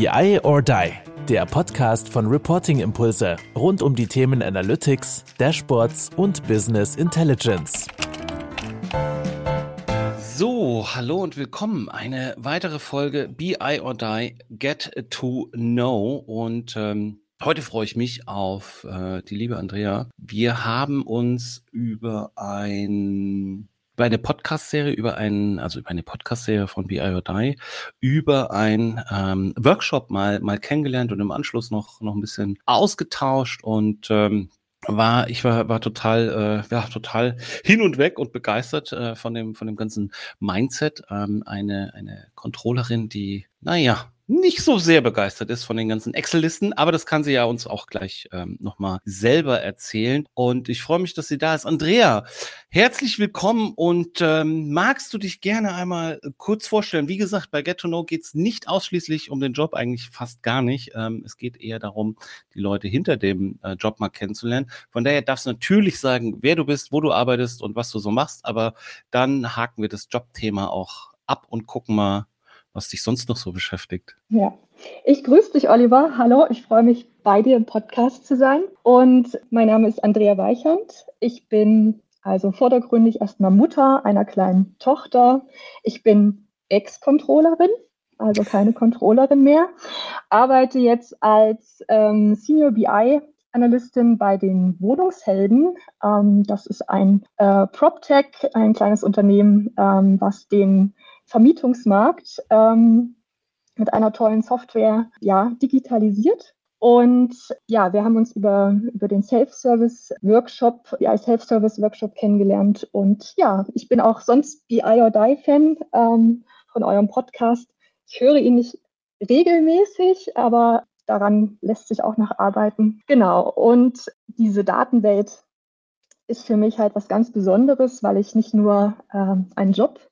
BI or Die, der Podcast von Reporting Impulse rund um die Themen Analytics, Dashboards und Business Intelligence. So, hallo und willkommen. Eine weitere Folge BI or Die Get to Know. Und ähm, heute freue ich mich auf äh, die liebe Andrea. Wir haben uns über ein über eine Podcast-Serie, über einen, also über eine Podcast-Serie von BI or Die, über ein ähm, Workshop mal, mal kennengelernt und im Anschluss noch, noch ein bisschen ausgetauscht und ähm, war ich war war total äh, ja total hin und weg und begeistert äh, von dem von dem ganzen Mindset. Ähm, eine eine Controllerin die naja nicht so sehr begeistert ist von den ganzen Excel-Listen, aber das kann sie ja uns auch gleich ähm, nochmal selber erzählen. Und ich freue mich, dass sie da ist. Andrea, herzlich willkommen und ähm, magst du dich gerne einmal kurz vorstellen? Wie gesagt, bei Get to Know geht es nicht ausschließlich um den Job, eigentlich fast gar nicht. Ähm, es geht eher darum, die Leute hinter dem äh, Job mal kennenzulernen. Von daher darfst du natürlich sagen, wer du bist, wo du arbeitest und was du so machst, aber dann haken wir das Jobthema auch ab und gucken mal, was dich sonst noch so beschäftigt. Ja, ich grüße dich, Oliver. Hallo, ich freue mich, bei dir im Podcast zu sein. Und mein Name ist Andrea Weichand. Ich bin also vordergründig erstmal Mutter einer kleinen Tochter. Ich bin Ex-Controllerin, also keine Controllerin mehr. Arbeite jetzt als ähm, Senior BI Analystin bei den Wohnungshelden. Ähm, das ist ein äh, PropTech, ein kleines Unternehmen, ähm, was den Vermietungsmarkt ähm, mit einer tollen Software ja, digitalisiert. Und ja, wir haben uns über, über den Self-Service-Workshop, BI Self-Service-Workshop kennengelernt. Und ja, ich bin auch sonst BI or Die-Fan ähm, von eurem Podcast. Ich höre ihn nicht regelmäßig, aber daran lässt sich auch noch arbeiten. Genau. Und diese Datenwelt ist für mich halt was ganz Besonderes, weil ich nicht nur äh, einen Job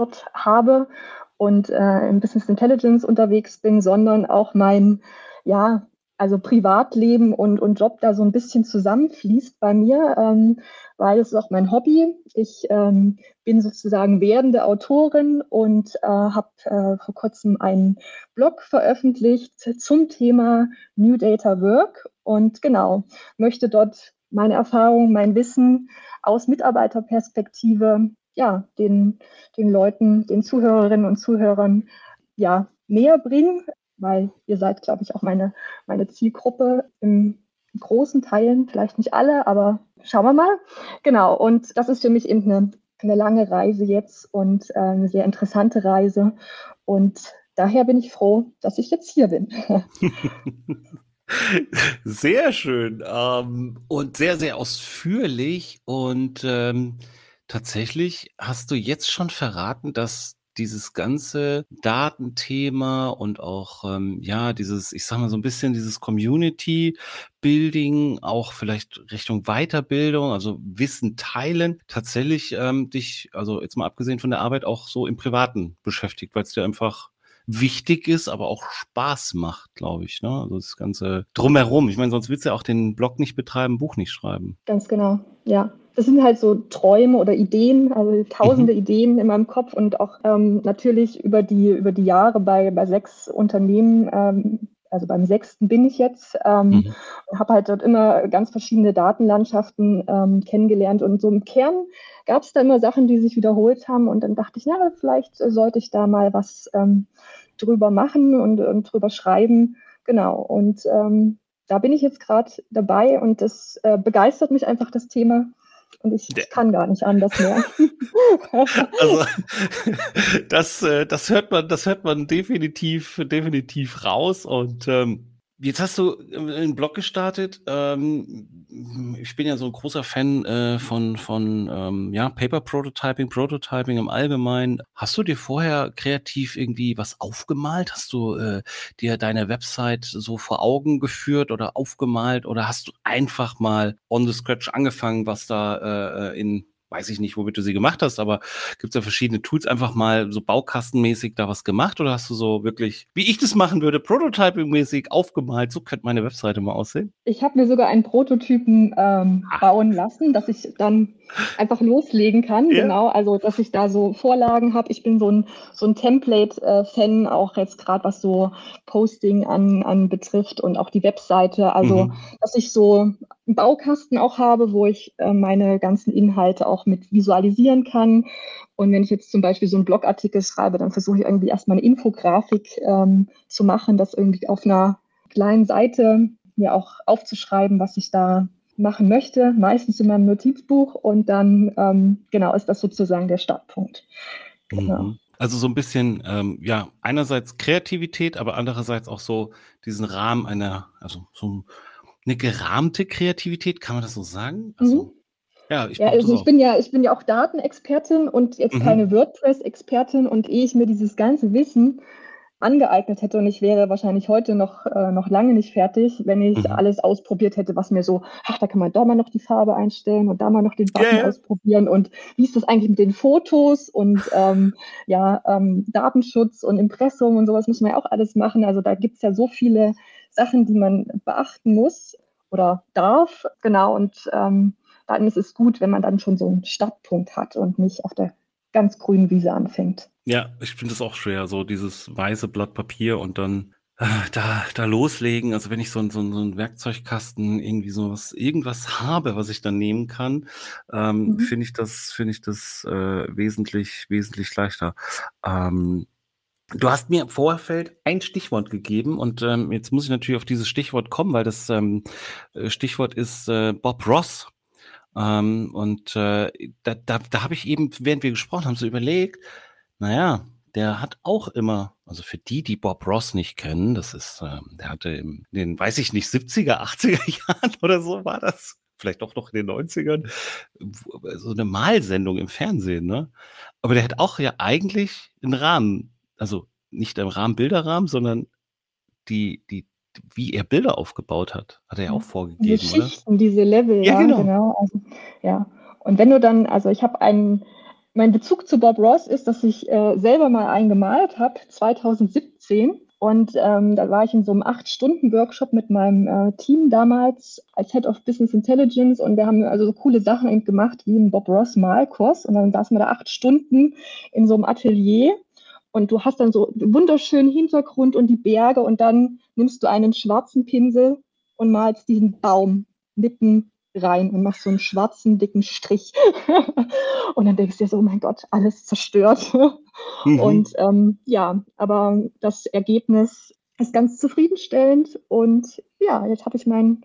dort habe und äh, im Business Intelligence unterwegs bin, sondern auch mein, ja, also Privatleben und, und Job da so ein bisschen zusammenfließt bei mir, ähm, weil es ist auch mein Hobby. Ich ähm, bin sozusagen werdende Autorin und äh, habe äh, vor kurzem einen Blog veröffentlicht zum Thema New Data Work und genau, möchte dort meine Erfahrungen, mein Wissen aus Mitarbeiterperspektive ja, den, den Leuten, den Zuhörerinnen und Zuhörern ja, näher bringen, weil ihr seid, glaube ich, auch meine, meine Zielgruppe im großen Teilen, vielleicht nicht alle, aber schauen wir mal. Genau, und das ist für mich eben eine, eine lange Reise jetzt und äh, eine sehr interessante Reise. Und daher bin ich froh, dass ich jetzt hier bin. Sehr schön ähm, und sehr, sehr ausführlich. Und ähm, Tatsächlich hast du jetzt schon verraten, dass dieses ganze Datenthema und auch, ähm, ja, dieses, ich sag mal so ein bisschen dieses Community Building, auch vielleicht Richtung Weiterbildung, also Wissen teilen, tatsächlich ähm, dich, also jetzt mal abgesehen von der Arbeit, auch so im Privaten beschäftigt, weil es dir einfach wichtig ist, aber auch Spaß macht, glaube ich. Ne? Also das Ganze drumherum. Ich meine, sonst willst du ja auch den Blog nicht betreiben, Buch nicht schreiben. Ganz genau, ja das sind halt so Träume oder Ideen, also tausende mhm. Ideen in meinem Kopf und auch ähm, natürlich über die, über die Jahre bei, bei sechs Unternehmen, ähm, also beim sechsten bin ich jetzt, ähm, mhm. und habe halt dort immer ganz verschiedene Datenlandschaften ähm, kennengelernt und so im Kern gab es da immer Sachen, die sich wiederholt haben und dann dachte ich, na, vielleicht sollte ich da mal was ähm, drüber machen und, und drüber schreiben. Genau, und ähm, da bin ich jetzt gerade dabei und das äh, begeistert mich einfach, das Thema. Und ich Der. kann gar nicht anders mehr. also das, äh, das hört man, das hört man definitiv, definitiv raus. Und ähm, Jetzt hast du einen Blog gestartet. Ähm, ich bin ja so ein großer Fan äh, von, von ähm, ja, Paper Prototyping, Prototyping im Allgemeinen. Hast du dir vorher kreativ irgendwie was aufgemalt? Hast du äh, dir deine Website so vor Augen geführt oder aufgemalt oder hast du einfach mal on the scratch angefangen, was da äh, in weiß ich nicht, womit du sie gemacht hast, aber gibt es ja verschiedene Tools, einfach mal so baukastenmäßig da was gemacht oder hast du so wirklich, wie ich das machen würde, Prototyping-mäßig aufgemalt? So könnte meine Webseite mal aussehen. Ich habe mir sogar einen Prototypen ähm, bauen lassen, dass ich dann einfach loslegen kann. Ja. Genau, also dass ich da so Vorlagen habe. Ich bin so ein, so ein Template-Fan, auch jetzt gerade was so Posting an, an betrifft und auch die Webseite. Also, mhm. dass ich so einen Baukasten auch habe, wo ich äh, meine ganzen Inhalte auch mit visualisieren kann. Und wenn ich jetzt zum Beispiel so einen Blogartikel schreibe, dann versuche ich irgendwie erstmal eine Infografik ähm, zu machen, das irgendwie auf einer kleinen Seite mir auch aufzuschreiben, was ich da machen möchte, meistens in meinem Notizbuch und dann ähm, genau ist das sozusagen der Startpunkt. Genau. Mhm. Also so ein bisschen, ähm, ja, einerseits Kreativität, aber andererseits auch so diesen Rahmen einer, also so eine gerahmte Kreativität, kann man das so sagen? Also, mhm. Ja, ich, ja, also ich bin ja, ich bin ja auch Datenexpertin und jetzt mhm. keine WordPress-Expertin und ehe ich mir dieses ganze Wissen angeeignet hätte und ich wäre wahrscheinlich heute noch, äh, noch lange nicht fertig, wenn ich mhm. alles ausprobiert hätte, was mir so, ach, da kann man da mal noch die Farbe einstellen und da mal noch den Button yeah. ausprobieren und wie ist das eigentlich mit den Fotos und ähm, ja, ähm, Datenschutz und Impressum und sowas muss man ja auch alles machen. Also da gibt es ja so viele Sachen, die man beachten muss oder darf, genau, und ähm, dann ist es gut, wenn man dann schon so einen Startpunkt hat und nicht auf der ganz grünen Wiese anfängt. Ja, ich finde es auch schwer, so dieses weiße Blatt Papier und dann äh, da, da loslegen. Also wenn ich so, so, so einen Werkzeugkasten irgendwie sowas, irgendwas habe, was ich dann nehmen kann, ähm, mhm. finde ich das, finde ich das äh, wesentlich, wesentlich leichter. Ähm, Du hast mir im Vorfeld ein Stichwort gegeben und ähm, jetzt muss ich natürlich auf dieses Stichwort kommen, weil das ähm, äh, Stichwort ist äh, Bob Ross. Ähm, und äh, da, da, da habe ich eben, während wir gesprochen haben, so überlegt, naja, der hat auch immer, also für die, die Bob Ross nicht kennen, das ist, ähm, der hatte in den, weiß ich nicht, 70er, 80er Jahren oder so war das, vielleicht auch noch in den 90ern, so eine Malsendung im Fernsehen, ne? Aber der hat auch ja eigentlich einen Rahmen, also nicht im Rahmen Bilderrahmen, sondern die, die, wie er Bilder aufgebaut hat, hat er ja auch vorgegeben, diese Schichten, oder? diese Level, ja, ja genau. genau. Also, ja. Und wenn du dann, also ich habe einen, mein Bezug zu Bob Ross ist, dass ich äh, selber mal einen gemalt habe, 2017. Und ähm, da war ich in so einem Acht-Stunden-Workshop mit meinem äh, Team damals als Head of Business Intelligence und wir haben also so coole Sachen eben gemacht wie ein Bob Ross Malkurs und dann saßen wir da acht Stunden in so einem Atelier und du hast dann so einen wunderschönen Hintergrund und die Berge und dann nimmst du einen schwarzen Pinsel und malst diesen Baum mitten rein und machst so einen schwarzen, dicken Strich. und dann denkst du dir so, oh mein Gott, alles zerstört. Mhm. Und ähm, ja, aber das Ergebnis ist ganz zufriedenstellend. Und ja, jetzt habe ich mein,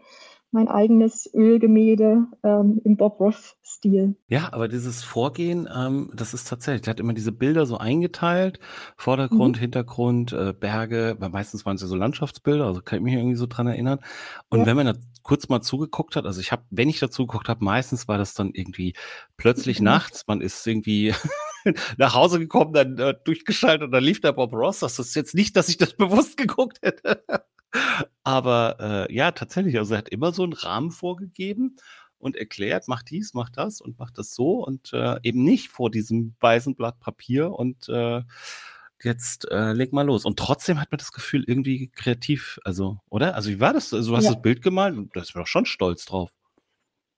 mein eigenes Ölgemälde ähm, im Bob Ross-Stil. Ja, aber dieses Vorgehen, ähm, das ist tatsächlich, der hat immer diese Bilder so eingeteilt, Vordergrund, mhm. Hintergrund, äh, Berge, weil meistens waren es ja so Landschaftsbilder, also kann ich mich irgendwie so dran erinnern. Und ja. wenn man da kurz mal zugeguckt hat, also ich habe, wenn ich dazu geguckt habe, meistens war das dann irgendwie plötzlich mhm. nachts, man ist irgendwie nach Hause gekommen, dann äh, durchgeschaltet und dann lief der Bob Ross. Das ist jetzt nicht, dass ich das bewusst geguckt hätte. Aber äh, ja, tatsächlich, also er hat immer so einen Rahmen vorgegeben und erklärt, mach dies, mach das und mach das so und äh, eben nicht vor diesem weißen Blatt Papier und äh, jetzt äh, leg mal los. Und trotzdem hat man das Gefühl, irgendwie kreativ, also, oder? Also wie war das? Also, du hast ja. das Bild gemalt und da ist man doch schon stolz drauf.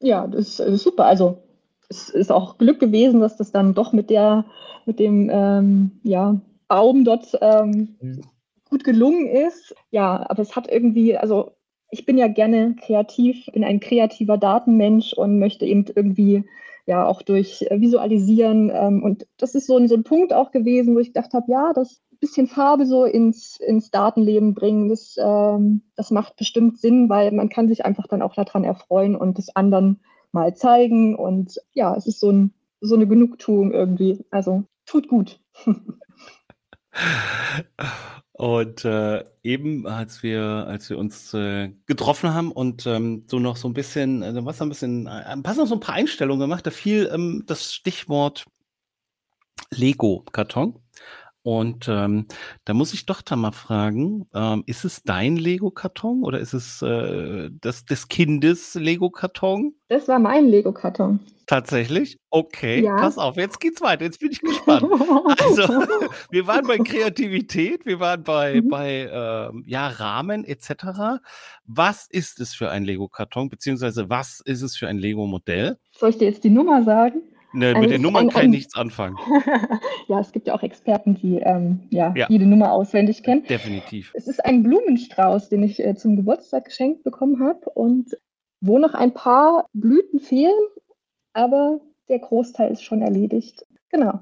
Ja, das ist super. Also es ist auch Glück gewesen, dass das dann doch mit der, mit dem ähm, ja, Baum dort ähm, mhm. Gut gelungen ist. Ja, aber es hat irgendwie, also ich bin ja gerne kreativ, bin ein kreativer Datenmensch und möchte eben irgendwie ja auch durch Visualisieren. Ähm, und das ist so ein, so ein Punkt auch gewesen, wo ich gedacht habe, ja, das bisschen Farbe so ins, ins Datenleben bringen, das, ähm, das macht bestimmt Sinn, weil man kann sich einfach dann auch daran erfreuen und das anderen mal zeigen. Und ja, es ist so, ein, so eine Genugtuung irgendwie. Also tut gut. Und äh, eben, als wir, als wir uns äh, getroffen haben und ähm, so noch so ein bisschen, äh, was ein bisschen, äh, passen noch so ein paar Einstellungen gemacht, da fiel ähm, das Stichwort Lego-Karton. Und ähm, da muss ich doch da mal fragen, ähm, ist es dein Lego-Karton oder ist es äh, das des Kindes Lego-Karton? Das war mein Lego-Karton. Tatsächlich? Okay, ja. pass auf, jetzt geht's weiter. Jetzt bin ich gespannt. Also, wir waren bei Kreativität, wir waren bei, mhm. bei äh, ja, Rahmen etc. Was ist es für ein Lego-Karton, beziehungsweise was ist es für ein Lego-Modell? Soll ich dir jetzt die Nummer sagen? Ne, mit den Nummern ein, kann ich nichts anfangen. ja, es gibt ja auch Experten, die ähm, ja, ja, jede Nummer auswendig kennen. Definitiv. Es ist ein Blumenstrauß, den ich äh, zum Geburtstag geschenkt bekommen habe und wo noch ein paar Blüten fehlen, aber der Großteil ist schon erledigt. Genau.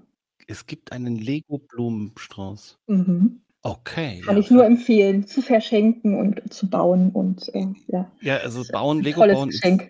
Es gibt einen Lego-Blumenstrauß. Mhm. Okay. Kann ja. ich nur empfehlen, zu verschenken und zu bauen und äh, ja. Ja, also bauen, Lego bauen. Geschenk.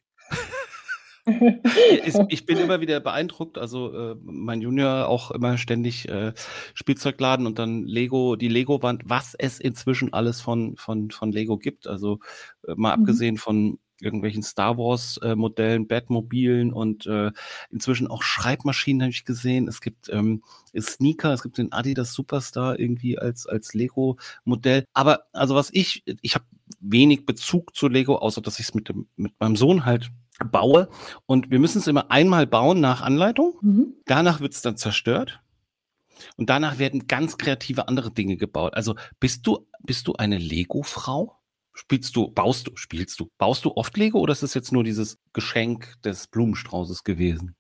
Ich bin immer wieder beeindruckt. Also äh, mein Junior auch immer ständig äh, Spielzeugladen und dann Lego, die Lego-Wand, was es inzwischen alles von, von, von Lego gibt. Also äh, mal mhm. abgesehen von irgendwelchen Star Wars äh, Batmobilen und äh, inzwischen auch Schreibmaschinen habe ich gesehen. Es gibt ähm, Sneaker, es gibt den Adidas Superstar irgendwie als als Lego Modell. Aber also was ich ich habe wenig Bezug zu Lego, außer dass ich es mit dem mit meinem Sohn halt baue und wir müssen es immer einmal bauen nach Anleitung. Mhm. Danach wird es dann zerstört. Und danach werden ganz kreative andere Dinge gebaut. Also bist du, bist du eine Lego-Frau? Spielst du, baust du, spielst du, baust du oft Lego oder ist es jetzt nur dieses Geschenk des Blumenstraußes gewesen?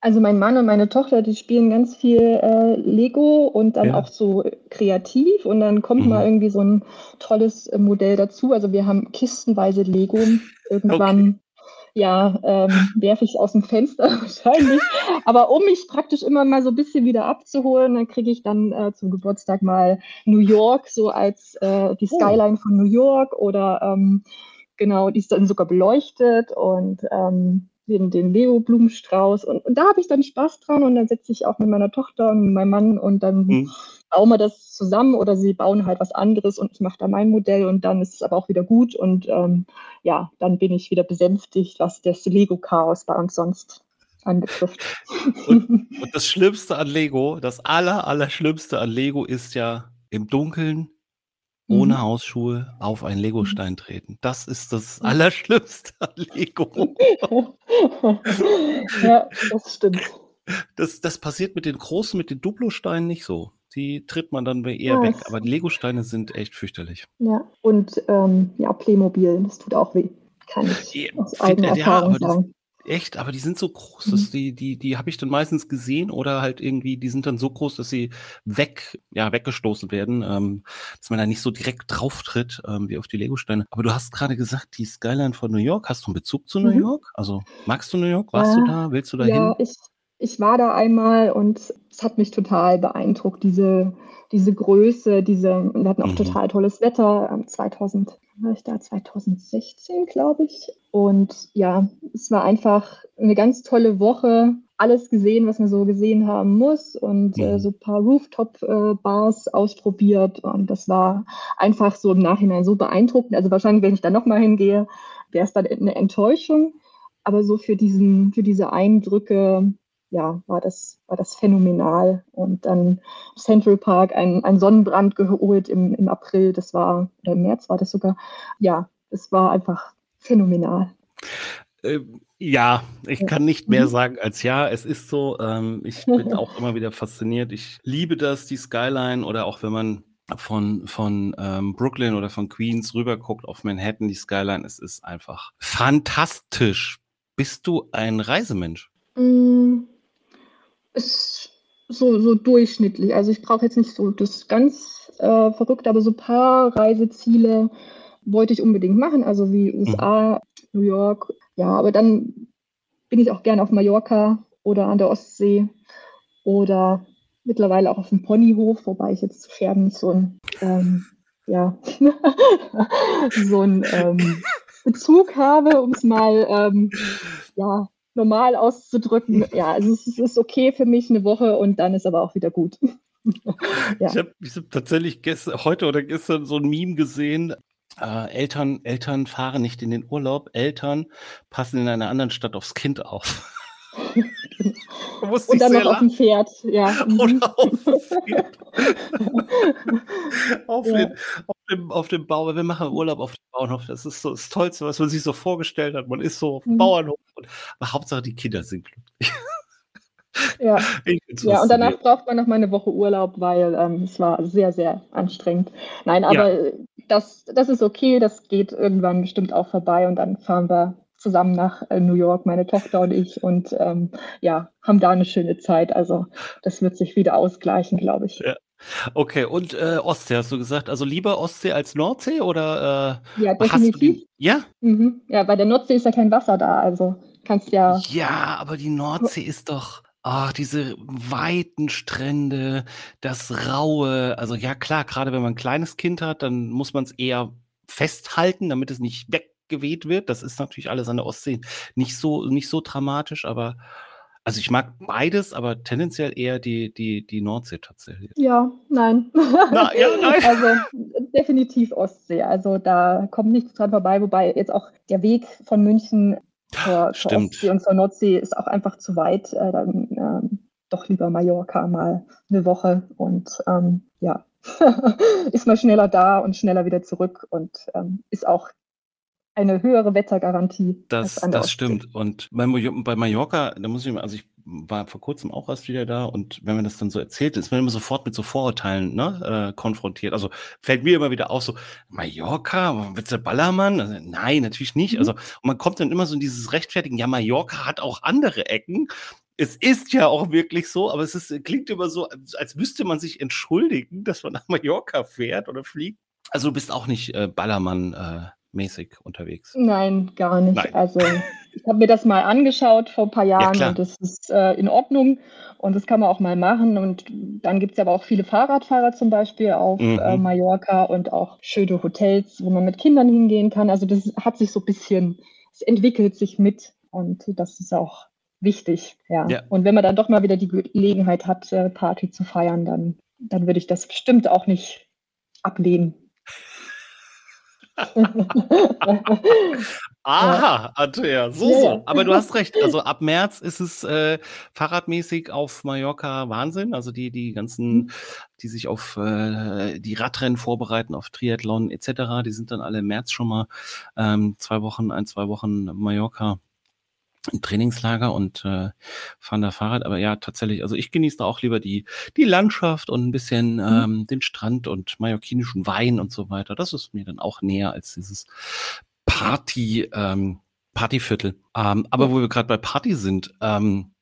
Also mein Mann und meine Tochter, die spielen ganz viel äh, Lego und dann ja. auch so kreativ und dann kommt mhm. mal irgendwie so ein tolles äh, Modell dazu. Also wir haben kistenweise Lego irgendwann. Okay ja, ähm, werfe ich es aus dem Fenster wahrscheinlich. Aber um mich praktisch immer mal so ein bisschen wieder abzuholen, dann kriege ich dann äh, zum Geburtstag mal New York, so als äh, die oh. Skyline oh. von New York oder ähm, genau, die ist dann sogar beleuchtet und ähm, den, den Leo-Blumenstrauß. Und, und da habe ich dann Spaß dran und dann setze ich auch mit meiner Tochter und meinem Mann und dann mhm. Bauen wir das zusammen oder sie bauen halt was anderes und ich mache da mein Modell und dann ist es aber auch wieder gut und ähm, ja, dann bin ich wieder besänftigt, was das Lego-Chaos bei uns sonst anbetrifft. Und, und das Schlimmste an Lego, das aller, aller Schlimmste an Lego ist ja im Dunkeln ohne mhm. Hausschuhe auf einen Legostein mhm. treten. Das ist das Allerschlimmste an Lego. ja, das stimmt. Das, das passiert mit den großen, mit den Duplo-Steinen nicht so. Die tritt man dann eher ja, weg. Aber Lego-Steine sind echt fürchterlich. Ja, und ähm, ja, Playmobil, das tut auch weh. Kann ich ja, aus eigener ja, Erfahrung sagen. Echt, aber die sind so groß, dass mhm. die, die, die habe ich dann meistens gesehen oder halt irgendwie, die sind dann so groß, dass sie weg, ja, weggestoßen werden, ähm, dass man da nicht so direkt drauf tritt, ähm, wie auf die Lego-Steine. Aber du hast gerade gesagt, die Skyline von New York, hast du einen Bezug zu New mhm. York? Also magst du New York? Warst ja, du da? Willst du da ja, hin? Ich, ich war da einmal und es hat mich total beeindruckt, diese, diese Größe, diese, wir hatten auch mhm. total tolles Wetter, 2000, ähm, war ich da 2016, glaube ich. Und ja, es war einfach eine ganz tolle Woche. Alles gesehen, was man so gesehen haben muss und äh, mhm. so ein paar Rooftop-Bars äh, ausprobiert. Und das war einfach so im Nachhinein so beeindruckend. Also wahrscheinlich, wenn ich da nochmal hingehe, wäre es dann eine Enttäuschung. Aber so für diesen, für diese Eindrücke, ja, war das, war das phänomenal. Und dann Central Park, ein, ein Sonnenbrand geholt im, im April, das war, oder im März war das sogar. Ja, es war einfach phänomenal. Ähm, ja, ich kann nicht mehr mhm. sagen als ja, es ist so. Ähm, ich bin auch immer wieder fasziniert. Ich liebe das, die Skyline oder auch wenn man von, von ähm, Brooklyn oder von Queens rüberguckt auf Manhattan, die Skyline, es ist einfach fantastisch. Bist du ein Reisemensch? Mm, ist so, so durchschnittlich. Also ich brauche jetzt nicht so das ganz äh, Verrückte, aber so ein paar Reiseziele wollte ich unbedingt machen, also wie USA, mhm. New York. Ja, aber dann bin ich auch gerne auf Mallorca oder an der Ostsee oder mittlerweile auch auf dem Ponyhof, wobei ich jetzt zu Pferden so ein, ähm, ja, so ein ähm, Bezug habe, um es mal ähm, ja, normal auszudrücken. Ja, also es ist okay für mich eine Woche und dann ist aber auch wieder gut. ja. Ich habe hab tatsächlich gestern, heute oder gestern so ein Meme gesehen. Äh, Eltern, Eltern fahren nicht in den Urlaub, Eltern passen in einer anderen Stadt aufs Kind auf. Und dann noch auf dem Pferd, ja. Oder auf dem Pferd. auf, ja. den, auf, dem, auf dem Bau. Wir machen Urlaub auf dem Bauernhof. Das ist so das Tollste, was man sich so vorgestellt hat. Man ist so auf dem mhm. Bauernhof. Und, aber Hauptsache die Kinder sind glücklich. Ja. ja, und danach braucht man noch mal eine Woche Urlaub, weil ähm, es war sehr, sehr anstrengend. Nein, aber ja. das, das ist okay, das geht irgendwann bestimmt auch vorbei und dann fahren wir zusammen nach äh, New York, meine Tochter und ich, und ähm, ja, haben da eine schöne Zeit. Also das wird sich wieder ausgleichen, glaube ich. Ja. Okay, und äh, Ostsee hast du gesagt, also lieber Ostsee als Nordsee oder äh, ja, definitiv. ja? Mhm. Ja, bei der Nordsee ist ja kein Wasser da, also kannst ja. Ja, aber die Nordsee ist doch. Ach, diese weiten Strände, das Raue. Also ja, klar, gerade wenn man ein kleines Kind hat, dann muss man es eher festhalten, damit es nicht weggeweht wird. Das ist natürlich alles an der Ostsee nicht so, nicht so dramatisch, aber also ich mag beides, aber tendenziell eher die, die, die Nordsee tatsächlich. Ja, nein. Na, ja, nein. Also definitiv Ostsee. Also da kommt nichts dran vorbei, wobei jetzt auch der Weg von München zur, zur Ostsee und zur Nordsee ist auch einfach zu weit. Äh, dann ähm, doch lieber Mallorca mal eine Woche und ähm, ja, ist man schneller da und schneller wieder zurück und ähm, ist auch eine höhere Wettergarantie. Das, das stimmt. Und bei, bei Mallorca, da muss ich mal, also ich war vor kurzem auch erst wieder da und wenn man das dann so erzählt, ist man immer sofort mit so Vorurteilen ne, äh, konfrontiert. Also fällt mir immer wieder auf, so Mallorca, wird's der Ballermann? Also, nein, natürlich nicht. Mhm. Also und man kommt dann immer so in dieses Rechtfertigen, ja, Mallorca hat auch andere Ecken. Es ist ja auch wirklich so, aber es ist, klingt immer so, als müsste man sich entschuldigen, dass man nach Mallorca fährt oder fliegt. Also du bist auch nicht äh, Ballermann äh, mäßig unterwegs? Nein, gar nicht. Nein. Also ich habe mir das mal angeschaut vor ein paar Jahren ja, und das ist äh, in Ordnung und das kann man auch mal machen. Und dann gibt es aber auch viele Fahrradfahrer zum Beispiel auf mhm. äh, Mallorca und auch schöne Hotels, wo man mit Kindern hingehen kann. Also das hat sich so ein bisschen, es entwickelt sich mit und das ist auch wichtig. Ja. ja. Und wenn man dann doch mal wieder die Gelegenheit hat, äh, Party zu feiern, dann, dann würde ich das bestimmt auch nicht ablehnen. Aha, Andrea, so, so. Aber du hast recht. Also ab März ist es äh, fahrradmäßig auf Mallorca Wahnsinn. Also die, die ganzen, mhm. die sich auf äh, die Radrennen vorbereiten, auf Triathlon etc., die sind dann alle im März schon mal ähm, zwei Wochen, ein, zwei Wochen Mallorca ein Trainingslager und äh, fahren da Fahrrad. Aber ja, tatsächlich, also ich genieße da auch lieber die, die Landschaft und ein bisschen mhm. ähm, den Strand und mallorquinischen Wein und so weiter. Das ist mir dann auch näher als dieses Party, ähm, Partyviertel. Ähm, aber wo wir gerade bei Party sind, ähm,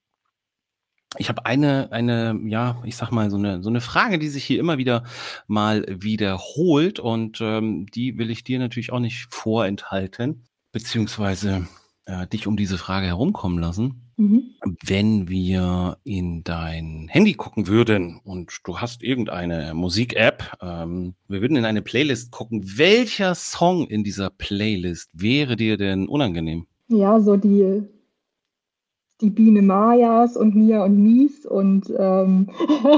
ich habe eine, eine, ja, ich sag mal, so eine, so eine Frage, die sich hier immer wieder mal wiederholt und ähm, die will ich dir natürlich auch nicht vorenthalten, beziehungsweise äh, dich um diese Frage herumkommen lassen. Mhm. Wenn wir in dein Handy gucken würden und du hast irgendeine Musik-App, ähm, wir würden in eine Playlist gucken, welcher Song in dieser Playlist wäre dir denn unangenehm? Ja, so die, die Biene Majas und Mia und Mies und ähm,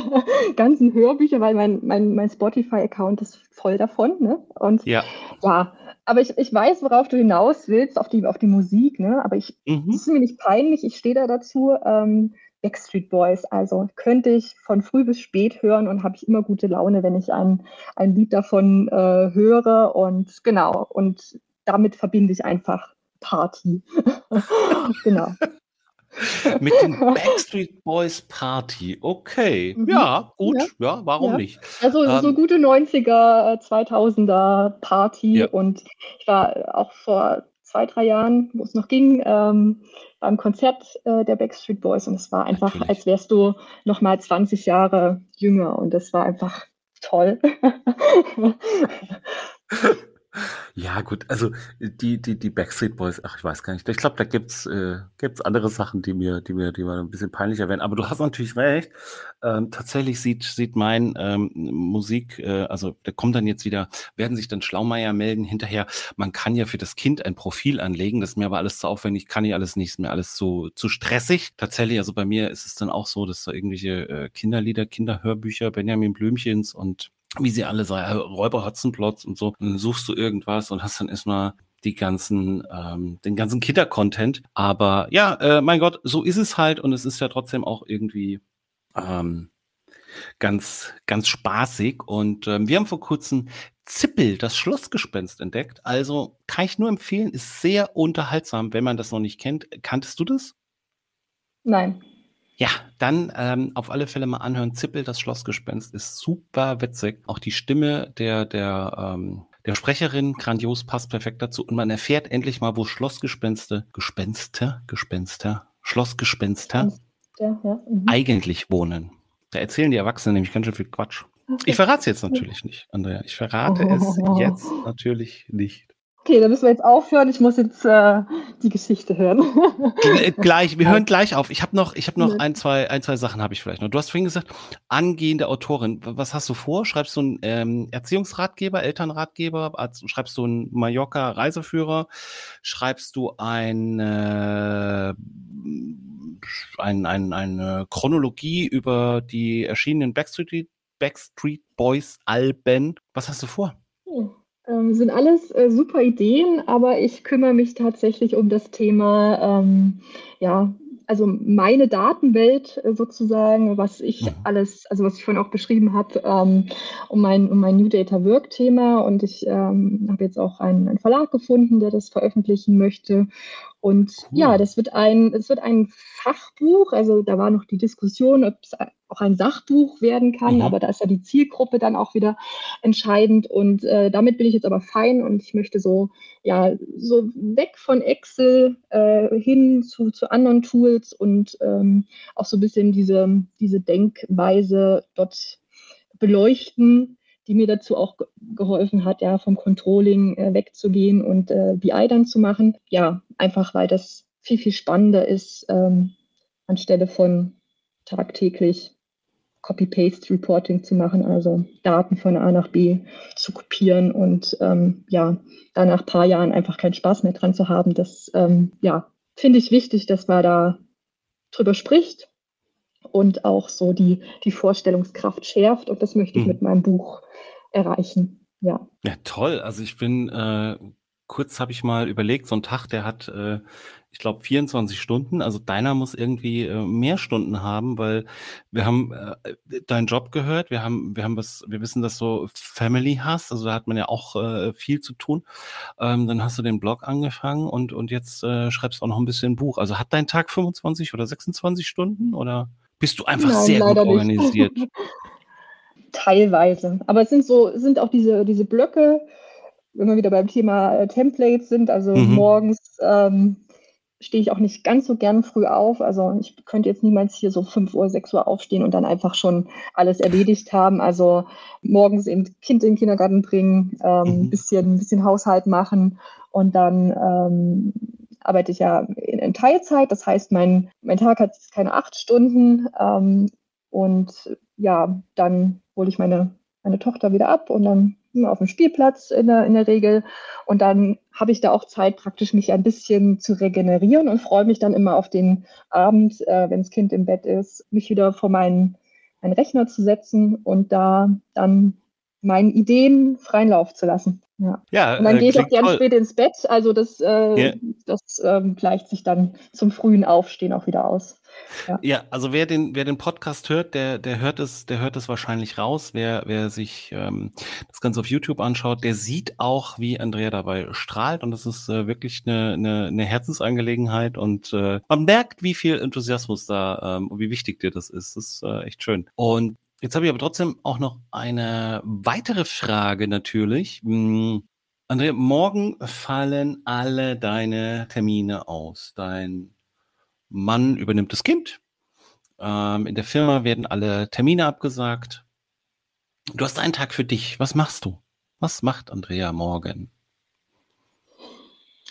ganzen Hörbücher, weil mein, mein, mein Spotify-Account ist voll davon. Ne? Und ja, ja aber ich, ich weiß, worauf du hinaus willst, auf die, auf die Musik, ne? Aber ich, mhm. ist mir nicht peinlich, ich stehe da dazu. Ähm, Backstreet Boys, also könnte ich von früh bis spät hören und habe ich immer gute Laune, wenn ich ein, ein Lied davon äh, höre. Und genau, und damit verbinde ich einfach Party. genau. Mit den Backstreet Boys Party. Okay. Mhm. Ja, gut. Ja, ja warum ja. nicht? Also ähm, so gute 90er, 2000er Party. Ja. Und ich war auch vor zwei, drei Jahren, wo es noch ging, ähm, beim Konzert äh, der Backstreet Boys. Und es war einfach, Natürlich. als wärst du noch mal 20 Jahre jünger. Und das war einfach toll. Ja, gut, also die, die, die Backstreet Boys, ach, ich weiß gar nicht. Ich glaube, da gibt's, äh, gibt's andere Sachen, die mir, die mir, die mir ein bisschen peinlicher werden. Aber du hast natürlich recht. Ähm, tatsächlich sieht, sieht mein ähm, Musik, äh, also da kommt dann jetzt wieder, werden sich dann Schlaumeier melden hinterher. Man kann ja für das Kind ein Profil anlegen. Das ist mir aber alles zu aufwendig, kann ich alles nicht, ist mir alles zu, zu stressig. Tatsächlich, also bei mir ist es dann auch so, dass da irgendwelche äh, Kinderlieder, Kinderhörbücher, Benjamin Blümchens und wie sie alle sagen, Räuber Hotzenplotz und so. Und dann suchst du irgendwas und hast dann erstmal die ganzen, ähm, den ganzen Kinder-Content. Aber ja, äh, mein Gott, so ist es halt und es ist ja trotzdem auch irgendwie ähm, ganz, ganz spaßig. Und ähm, wir haben vor kurzem Zippel, das Schlossgespenst entdeckt. Also kann ich nur empfehlen, ist sehr unterhaltsam, wenn man das noch nicht kennt. Kanntest du das? Nein. Ja, dann ähm, auf alle Fälle mal anhören. Zippel, das Schlossgespenst ist super witzig. Auch die Stimme der, der, ähm, der Sprecherin, grandios, passt perfekt dazu. Und man erfährt endlich mal, wo Schlossgespenste, Gespenster, Gespenster, Schlossgespenster ja, ja. Mhm. eigentlich wohnen. Da erzählen die Erwachsenen nämlich ganz schön viel Quatsch. Ich verrate es jetzt natürlich nicht, Andrea. Ich verrate es jetzt natürlich nicht. Okay, dann müssen wir jetzt aufhören. Ich muss jetzt äh, die Geschichte hören. Gleich, wir hören gleich auf. Ich habe noch, ich habe noch ein, zwei, ein, zwei Sachen habe ich vielleicht noch. Du hast vorhin gesagt, angehende Autorin. Was hast du vor? Schreibst du einen ähm, Erziehungsratgeber, Elternratgeber? Schreibst du einen Mallorca-Reiseführer? Schreibst du ein, äh, ein, ein, eine Chronologie über die erschienenen Backstreet, Backstreet Boys Alben? Was hast du vor? Hm. Ähm, sind alles äh, super Ideen, aber ich kümmere mich tatsächlich um das Thema, ähm, ja, also meine Datenwelt äh, sozusagen, was ich ja. alles, also was ich vorhin auch beschrieben habe, ähm, um mein, um mein New Data Work Thema. Und ich ähm, habe jetzt auch einen, einen, Verlag gefunden, der das veröffentlichen möchte. Und cool. ja, das wird ein, es wird ein Fachbuch. Also da war noch die Diskussion, ob es auch ein Sachbuch werden kann, mhm. aber da ist ja die Zielgruppe dann auch wieder entscheidend. Und äh, damit bin ich jetzt aber fein und ich möchte so, ja, so weg von Excel äh, hin zu, zu anderen Tools und ähm, auch so ein bisschen diese, diese Denkweise dort beleuchten die mir dazu auch geholfen hat, ja, vom Controlling äh, wegzugehen und äh, BI dann zu machen. Ja, einfach weil das viel, viel spannender ist, ähm, anstelle von tagtäglich Copy-Paste-Reporting zu machen, also Daten von A nach B zu kopieren und ähm, ja, da nach ein paar Jahren einfach keinen Spaß mehr dran zu haben. Das ähm, ja, finde ich wichtig, dass man da drüber spricht und auch so die, die Vorstellungskraft schärft. Und das möchte ich mhm. mit meinem Buch erreichen. Ja. Ja, toll. Also ich bin äh, kurz habe ich mal überlegt, so ein Tag, der hat, äh, ich glaube, 24 Stunden. Also deiner muss irgendwie äh, mehr Stunden haben, weil wir haben äh, deinen Job gehört, wir haben, wir haben was, wir wissen, dass du Family hast, also da hat man ja auch äh, viel zu tun. Ähm, dann hast du den Blog angefangen und, und jetzt äh, schreibst du auch noch ein bisschen Buch. Also hat dein Tag 25 oder 26 Stunden oder bist du einfach Nein, sehr gut organisiert? Teilweise. Aber es sind so, sind auch diese, diese Blöcke, wenn wir wieder beim Thema äh, Templates sind, also mhm. morgens ähm, stehe ich auch nicht ganz so gern früh auf. Also ich könnte jetzt niemals hier so 5 Uhr, 6 Uhr aufstehen und dann einfach schon alles erledigt haben. Also morgens eben Kind in den Kindergarten bringen, ähm, mhm. bisschen, bisschen Haushalt machen und dann ähm, arbeite ich ja in, in, Teilzeit. Das heißt, mein, mein Tag hat keine acht Stunden. Ähm, und ja, dann hole ich meine, meine Tochter wieder ab und dann auf dem Spielplatz in der, in der Regel. Und dann habe ich da auch Zeit, praktisch mich ein bisschen zu regenerieren und freue mich dann immer auf den Abend, äh, wenn das Kind im Bett ist, mich wieder vor meinen, meinen Rechner zu setzen und da dann meinen Ideen freien Lauf zu lassen. Ja. ja und dann äh, gehe ich auch gerne spät ins Bett. Also das, äh, yeah. das ähm, gleicht sich dann zum frühen Aufstehen auch wieder aus. Ja. ja, also wer den, wer den Podcast hört, der, der hört es, der hört es wahrscheinlich raus. Wer, wer sich ähm, das Ganze auf YouTube anschaut, der sieht auch, wie Andrea dabei strahlt. Und das ist äh, wirklich eine, eine, eine Herzensangelegenheit. Und äh, man merkt, wie viel Enthusiasmus da ähm, und wie wichtig dir das ist. Das ist äh, echt schön. Und jetzt habe ich aber trotzdem auch noch eine weitere Frage natürlich. Hm, Andrea, morgen fallen alle deine Termine aus. Dein Mann übernimmt das Kind. Ähm, in der Firma werden alle Termine abgesagt. Du hast einen Tag für dich. Was machst du? Was macht Andrea morgen?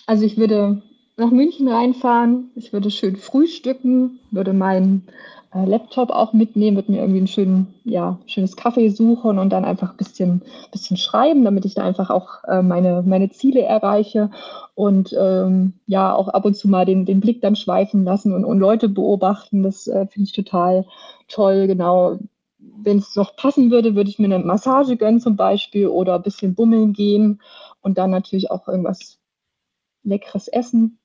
Also ich würde nach München reinfahren, ich würde schön frühstücken, würde meinen äh, Laptop auch mitnehmen, würde mir irgendwie ein schön, ja, schönes Kaffee suchen und dann einfach ein bisschen, bisschen schreiben, damit ich da einfach auch äh, meine, meine Ziele erreiche und ähm, ja, auch ab und zu mal den, den Blick dann schweifen lassen und, und Leute beobachten. Das äh, finde ich total toll, genau. Wenn es noch passen würde, würde ich mir eine Massage gönnen zum Beispiel oder ein bisschen bummeln gehen und dann natürlich auch irgendwas leckeres Essen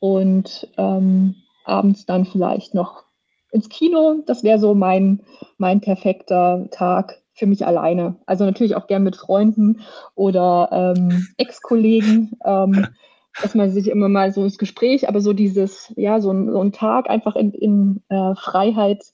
und ähm, abends dann vielleicht noch ins Kino. Das wäre so mein, mein perfekter Tag für mich alleine. Also natürlich auch gern mit Freunden oder ähm, Ex-Kollegen, ähm, dass man sich immer mal so ins Gespräch, aber so dieses, ja, so ein, so ein Tag einfach in, in äh, Freiheit,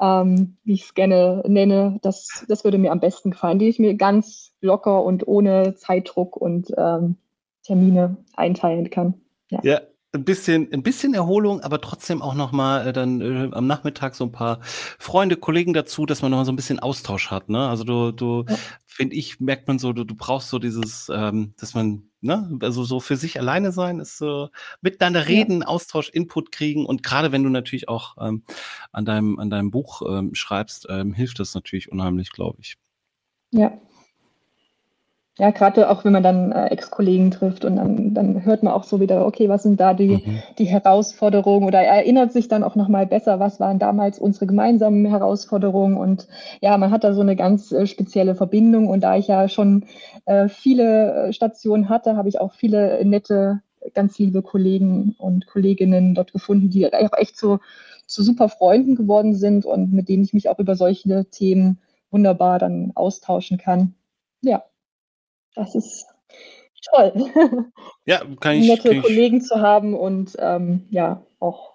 ähm, wie ich es gerne nenne, das, das würde mir am besten gefallen, die ich mir ganz locker und ohne Zeitdruck und ähm, Termine einteilen kann. Ja. ja ein bisschen, ein bisschen Erholung, aber trotzdem auch noch mal äh, dann äh, am Nachmittag so ein paar Freunde, Kollegen dazu, dass man noch mal so ein bisschen Austausch hat. Ne? Also du, du ja. finde ich, merkt man so, du, du brauchst so dieses, ähm, dass man, ne, also so für sich alleine sein ist so miteinander reden, ja. Austausch, Input kriegen und gerade wenn du natürlich auch ähm, an deinem, an deinem Buch ähm, schreibst, ähm, hilft das natürlich unheimlich, glaube ich. Ja, ja, gerade auch wenn man dann äh, Ex-Kollegen trifft und dann, dann hört man auch so wieder, okay, was sind da die, mhm. die Herausforderungen oder erinnert sich dann auch nochmal besser, was waren damals unsere gemeinsamen Herausforderungen und ja, man hat da so eine ganz äh, spezielle Verbindung und da ich ja schon äh, viele äh, Stationen hatte, habe ich auch viele nette, ganz liebe Kollegen und Kolleginnen dort gefunden, die auch echt so zu super Freunden geworden sind und mit denen ich mich auch über solche Themen wunderbar dann austauschen kann. Ja. Das ist toll. Ja, kann ich. Nette kann Kollegen ich. zu haben und ähm, ja, auch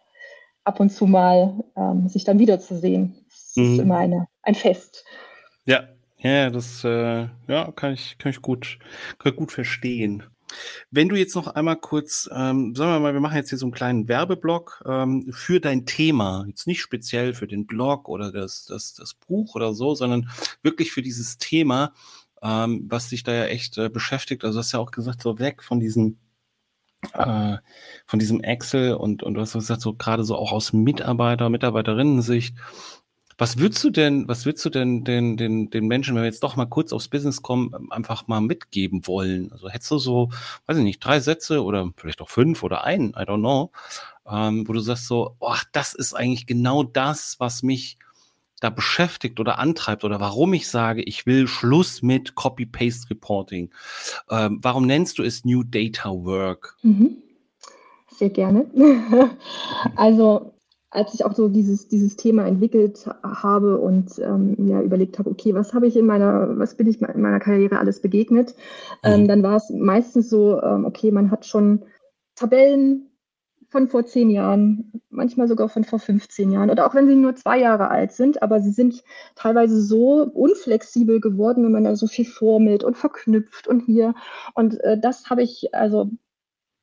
ab und zu mal ähm, sich dann wiederzusehen. Das mhm. ist immer eine, ein Fest. Ja, ja, das äh, ja, kann ich, kann ich gut, kann gut verstehen. Wenn du jetzt noch einmal kurz, ähm, sagen wir mal, wir machen jetzt hier so einen kleinen Werbeblock ähm, für dein Thema, jetzt nicht speziell für den Blog oder das, das, das Buch oder so, sondern wirklich für dieses Thema ähm, was dich da ja echt äh, beschäftigt. Also du hast ja auch gesagt, so weg von diesen äh, von diesem Excel und, und du hast gesagt, so gerade so auch aus Mitarbeiter, Mitarbeiterinnen-Sicht. Was würdest du denn, was würdest du denn den, den, den Menschen, wenn wir jetzt doch mal kurz aufs Business kommen, einfach mal mitgeben wollen? Also hättest du so, weiß ich nicht, drei Sätze oder vielleicht auch fünf oder einen, I don't know, ähm, wo du sagst so, ach, das ist eigentlich genau das, was mich da beschäftigt oder antreibt oder warum ich sage, ich will Schluss mit Copy-Paste-Reporting. Ähm, warum nennst du es New Data Work? Mhm. Sehr gerne. also als ich auch so dieses, dieses Thema entwickelt habe und ähm, ja, überlegt habe, okay, was habe ich in meiner, was bin ich in meiner Karriere alles begegnet, ähm, mhm. dann war es meistens so, ähm, okay, man hat schon Tabellen von vor zehn Jahren, manchmal sogar von vor 15 Jahren oder auch wenn sie nur zwei Jahre alt sind, aber sie sind teilweise so unflexibel geworden, wenn man da so viel formelt und verknüpft und hier. Und äh, das habe ich also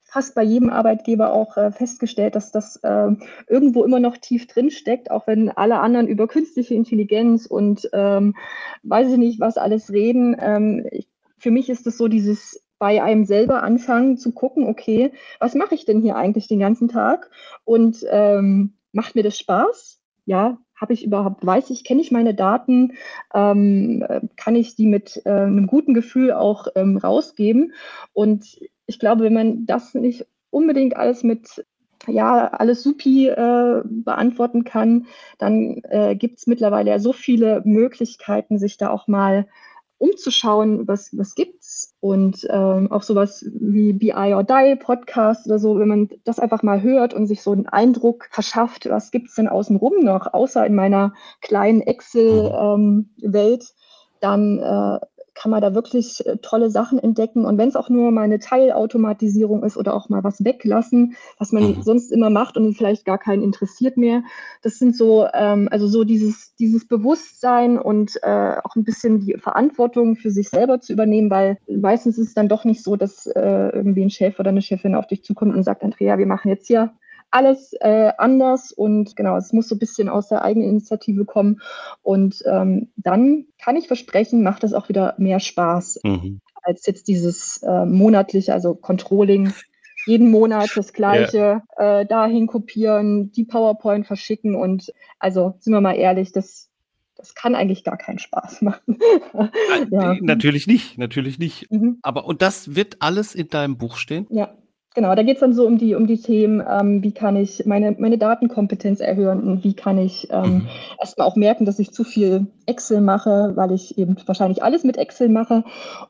fast bei jedem Arbeitgeber auch äh, festgestellt, dass das äh, irgendwo immer noch tief drin steckt, auch wenn alle anderen über künstliche Intelligenz und ähm, weiß ich nicht, was alles reden. Ähm, ich, für mich ist es so dieses bei einem selber anfangen zu gucken, okay, was mache ich denn hier eigentlich den ganzen Tag? Und ähm, macht mir das Spaß? Ja, habe ich überhaupt, weiß ich, kenne ich meine Daten, ähm, kann ich die mit äh, einem guten Gefühl auch ähm, rausgeben? Und ich glaube, wenn man das nicht unbedingt alles mit ja, alles supi äh, beantworten kann, dann äh, gibt es mittlerweile ja so viele Möglichkeiten, sich da auch mal umzuschauen, was, was gibt's. Und ähm, auch sowas wie BI or Die Podcast oder so, wenn man das einfach mal hört und sich so einen Eindruck verschafft, was gibt's denn außenrum noch, außer in meiner kleinen Excel-Welt, ähm, dann äh, kann man da wirklich äh, tolle Sachen entdecken. Und wenn es auch nur mal eine Teilautomatisierung ist oder auch mal was weglassen, was man mhm. sonst immer macht und vielleicht gar keinen interessiert mehr. Das sind so, ähm, also so dieses, dieses Bewusstsein und äh, auch ein bisschen die Verantwortung für sich selber zu übernehmen, weil meistens ist es dann doch nicht so, dass äh, irgendwie ein Chef oder eine Chefin auf dich zukommt und sagt, Andrea, wir machen jetzt hier alles äh, anders und genau, es muss so ein bisschen aus der eigenen Initiative kommen. Und ähm, dann kann ich versprechen, macht es auch wieder mehr Spaß mhm. als jetzt dieses äh, monatliche, also Controlling. Jeden Monat das Gleiche, ja. äh, dahin kopieren, die PowerPoint verschicken und also sind wir mal ehrlich, das, das kann eigentlich gar keinen Spaß machen. ja. Natürlich nicht, natürlich nicht. Mhm. Aber und das wird alles in deinem Buch stehen? Ja, Genau, da geht es dann so um die, um die Themen, ähm, wie kann ich meine, meine Datenkompetenz erhöhen und wie kann ich ähm, mhm. erstmal auch merken, dass ich zu viel Excel mache, weil ich eben wahrscheinlich alles mit Excel mache.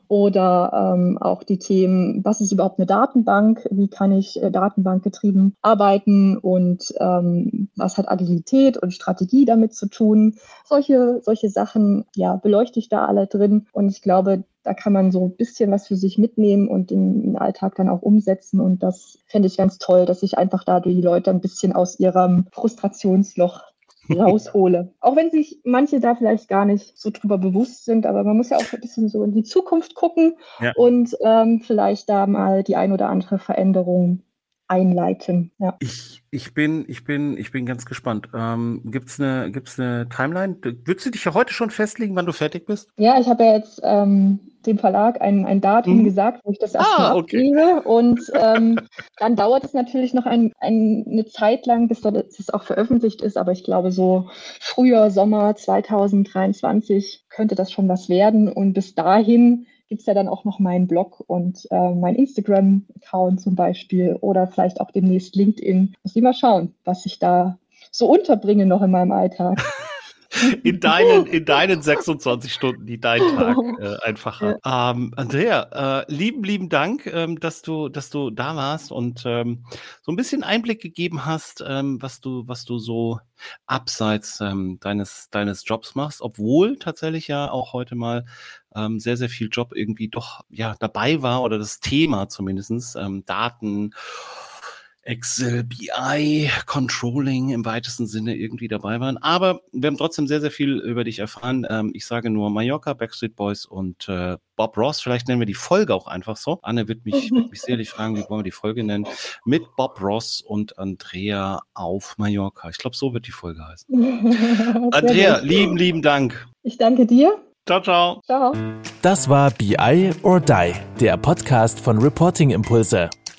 Oder ähm, auch die Themen, was ist überhaupt eine Datenbank, wie kann ich äh, datenbankgetrieben arbeiten und ähm, was hat Agilität und Strategie damit zu tun. Solche, solche Sachen ja, beleuchte ich da alle drin. Und ich glaube, da kann man so ein bisschen was für sich mitnehmen und den Alltag dann auch umsetzen. Und das fände ich ganz toll, dass ich einfach da die Leute ein bisschen aus ihrem Frustrationsloch raushole. auch wenn sich manche da vielleicht gar nicht so drüber bewusst sind, aber man muss ja auch ein bisschen so in die Zukunft gucken ja. und ähm, vielleicht da mal die ein oder andere Veränderung einleiten. Ja. Ich, ich, bin, ich, bin, ich bin ganz gespannt. Ähm, Gibt es eine, gibt's eine Timeline? Würdest du dich ja heute schon festlegen, wann du fertig bist? Ja, ich habe ja jetzt ähm, dem Verlag ein, ein Datum hm. gesagt, wo ich das erstmal ah, okay. abgebe. Und ähm, dann dauert es natürlich noch ein, ein, eine Zeit lang, bis das auch veröffentlicht ist. Aber ich glaube, so Frühjahr, Sommer 2023 könnte das schon was werden. Und bis dahin gibt es ja dann auch noch meinen Blog und äh, mein Instagram-Account zum Beispiel oder vielleicht auch demnächst LinkedIn. Muss ich mal schauen, was ich da so unterbringe noch in meinem Alltag. in deinen, in deinen 26 Stunden, die dein Tag äh, einfach hat. Ähm, Andrea, äh, lieben, lieben Dank, ähm, dass du, dass du da warst und ähm, so ein bisschen Einblick gegeben hast, ähm, was du, was du so abseits ähm, deines, deines Jobs machst, obwohl tatsächlich ja auch heute mal ähm, sehr, sehr viel Job irgendwie doch ja dabei war oder das Thema zumindestens Daten Excel, BI, Controlling im weitesten Sinne irgendwie dabei waren. Aber wir haben trotzdem sehr, sehr viel über dich erfahren. Ähm, ich sage nur Mallorca, Backstreet Boys und äh, Bob Ross. Vielleicht nennen wir die Folge auch einfach so. Anne wird mich, wird mich sicherlich fragen, wie wollen wir die Folge nennen? Mit Bob Ross und Andrea auf Mallorca. Ich glaube, so wird die Folge heißen. Andrea, lieben, lieben Dank. Ich danke dir. Ciao, ciao. Ciao. Das war BI or Die, der Podcast von Reporting Impulse.